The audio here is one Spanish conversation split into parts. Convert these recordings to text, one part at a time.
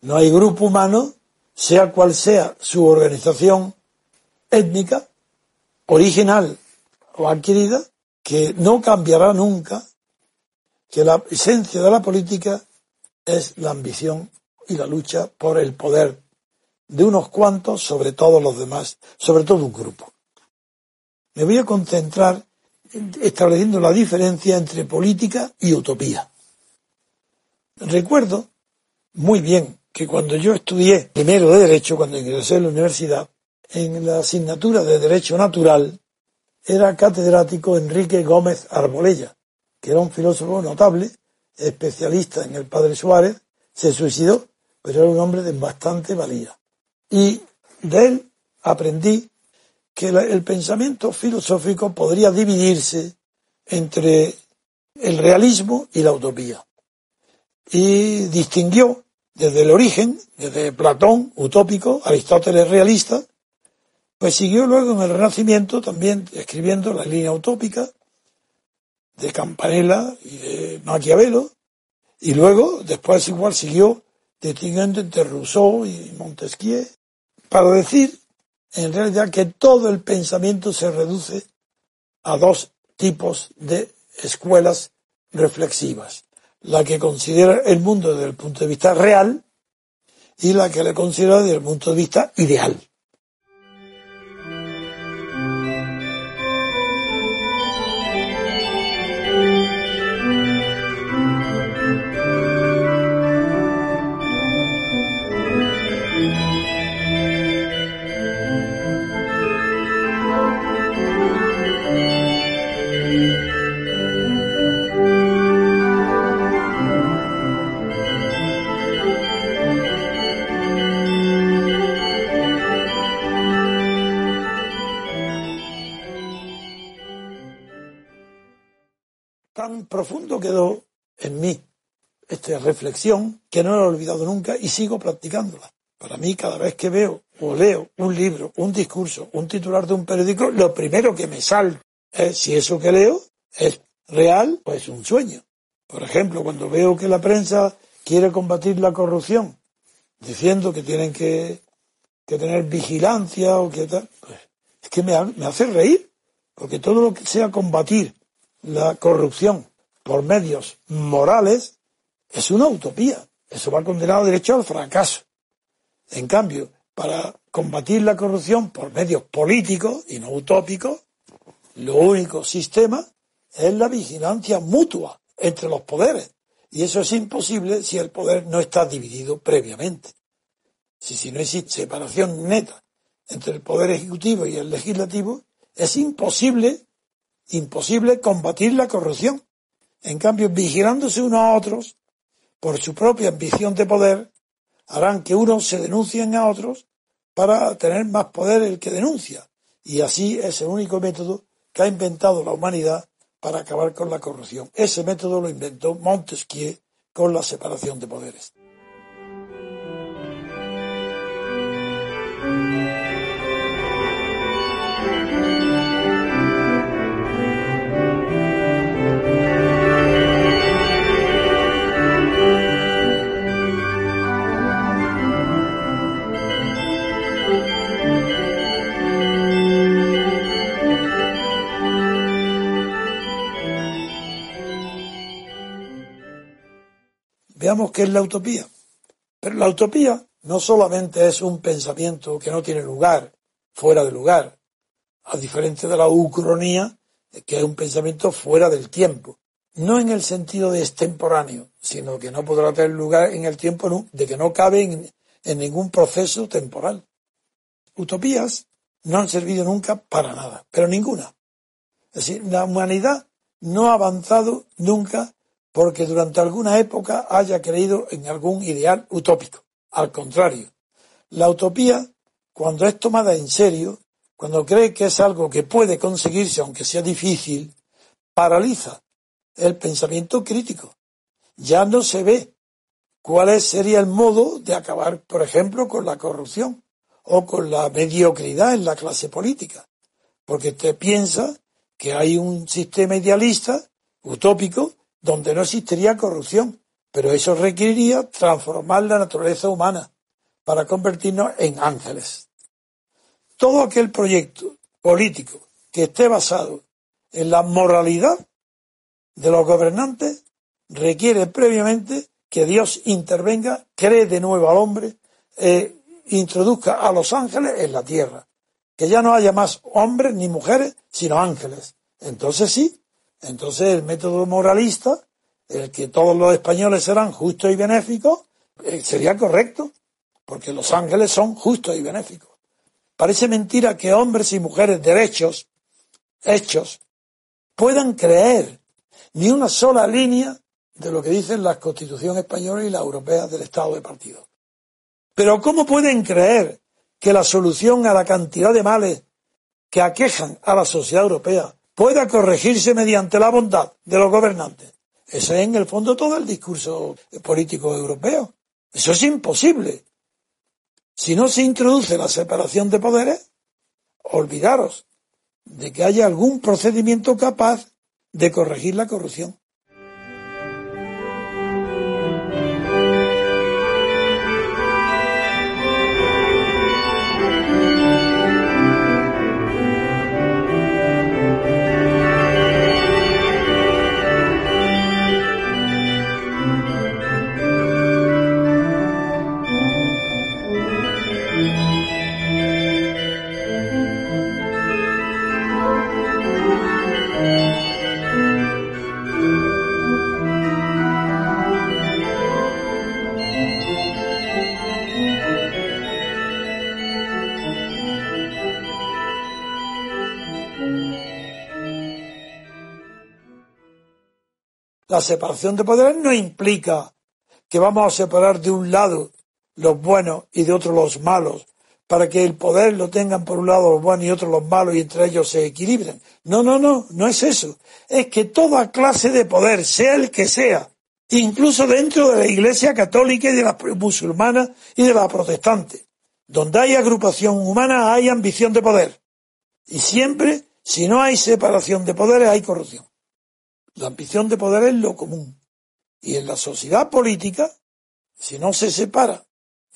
No hay grupo humano, sea cual sea su organización étnica, original o adquirida, que no cambiará nunca, que la esencia de la política es la ambición y la lucha por el poder de unos cuantos sobre todos los demás, sobre todo un grupo. Me voy a concentrar estableciendo la diferencia entre política y utopía. Recuerdo muy bien que cuando yo estudié primero de Derecho, cuando ingresé en la universidad, en la asignatura de Derecho Natural, era catedrático Enrique Gómez Arbolella, que era un filósofo notable, especialista en el padre Suárez, se suicidó, pero era un hombre de bastante valía. Y de él aprendí que el pensamiento filosófico podría dividirse entre el realismo y la utopía. Y distinguió desde el origen, desde Platón, utópico, Aristóteles, realista, pues siguió luego en el Renacimiento también escribiendo la línea utópica de Campanella y de Maquiavelo, y luego después igual siguió distinguiendo entre Rousseau y Montesquieu, para decir en realidad que todo el pensamiento se reduce a dos tipos de escuelas reflexivas la que considera el mundo desde el punto de vista real y la que le considera desde el punto de vista ideal. Profundo quedó en mí esta reflexión que no la he olvidado nunca y sigo practicándola. Para mí, cada vez que veo o leo un libro, un discurso, un titular de un periódico, lo primero que me salta es si eso que leo es real o es un sueño. Por ejemplo, cuando veo que la prensa quiere combatir la corrupción, diciendo que tienen que, tener vigilancia o que tal, pues es que me hace reír, porque todo lo que sea combatir la corrupción por medios morales es una utopía. Eso va condenado derecho al fracaso. En cambio, para combatir la corrupción por medios políticos y no utópicos, lo único sistema es la vigilancia mutua entre los poderes. Y eso es imposible si el poder no está dividido previamente. Si, si no existe separación neta entre el poder ejecutivo y el legislativo, es imposible, imposible combatir la corrupción. En cambio, vigilándose unos a otros, por su propia ambición de poder, harán que unos se denuncien a otros para tener más poder el que denuncia. Y así es el único método que ha inventado la humanidad para acabar con la corrupción. Ese método lo inventó Montesquieu con la separación de poderes. Veamos qué es la utopía. Pero la utopía no solamente es un pensamiento que no tiene lugar, fuera de lugar, a diferencia de la ucronía, que es un pensamiento fuera del tiempo. No en el sentido de extemporáneo, sino que no podrá tener lugar en el tiempo, de que no cabe en, en ningún proceso temporal. Utopías no han servido nunca para nada, pero ninguna. Es decir, la humanidad no ha avanzado nunca porque durante alguna época haya creído en algún ideal utópico. Al contrario, la utopía, cuando es tomada en serio, cuando cree que es algo que puede conseguirse, aunque sea difícil, paraliza el pensamiento crítico. Ya no se ve cuál sería el modo de acabar, por ejemplo, con la corrupción o con la mediocridad en la clase política. Porque usted piensa que hay un sistema idealista, utópico, donde no existiría corrupción. Pero eso requeriría transformar la naturaleza humana para convertirnos en ángeles. Todo aquel proyecto político que esté basado en la moralidad de los gobernantes requiere previamente que Dios intervenga, cree de nuevo al hombre, e introduzca a los ángeles en la tierra. Que ya no haya más hombres ni mujeres, sino ángeles. Entonces sí, entonces el método moralista, el que todos los españoles serán justos y benéficos, eh, sería correcto, porque los ángeles son justos y benéficos. Parece mentira que hombres y mujeres derechos, hechos, puedan creer ni una sola línea de lo que dicen la Constitución española y la europea del Estado de partido. Pero ¿cómo pueden creer que la solución a la cantidad de males que aquejan a la sociedad europea pueda corregirse mediante la bondad de los gobernantes? Ese es en el fondo todo el discurso político europeo. Eso es imposible. Si no se introduce la separación de poderes, olvidaros de que haya algún procedimiento capaz de corregir la corrupción. La separación de poderes no implica que vamos a separar de un lado los buenos y de otro los malos, para que el poder lo tengan por un lado los buenos y otro los malos y entre ellos se equilibren. No, no, no, no es eso. Es que toda clase de poder, sea el que sea, incluso dentro de la Iglesia católica y de la musulmana y de la protestante, donde hay agrupación humana hay ambición de poder. Y siempre, si no hay separación de poderes, hay corrupción. La ambición de poder es lo común. Y en la sociedad política, si no se separa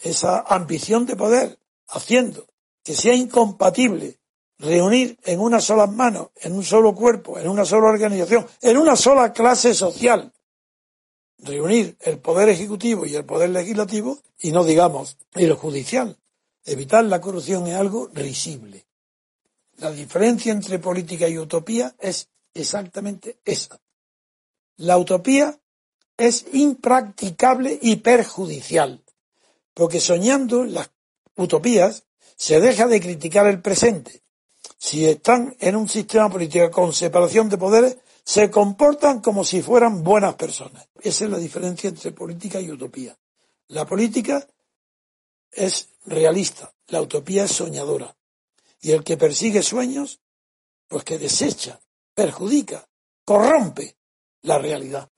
esa ambición de poder, haciendo que sea incompatible reunir en una sola mano, en un solo cuerpo, en una sola organización, en una sola clase social, reunir el poder ejecutivo y el poder legislativo, y no digamos el judicial. Evitar la corrupción es algo risible. La diferencia entre política y utopía es exactamente esa. La utopía es impracticable y perjudicial, porque soñando las utopías se deja de criticar el presente. Si están en un sistema político con separación de poderes, se comportan como si fueran buenas personas. Esa es la diferencia entre política y utopía. La política es realista, la utopía es soñadora. Y el que persigue sueños, pues que desecha, perjudica, corrompe la realidad.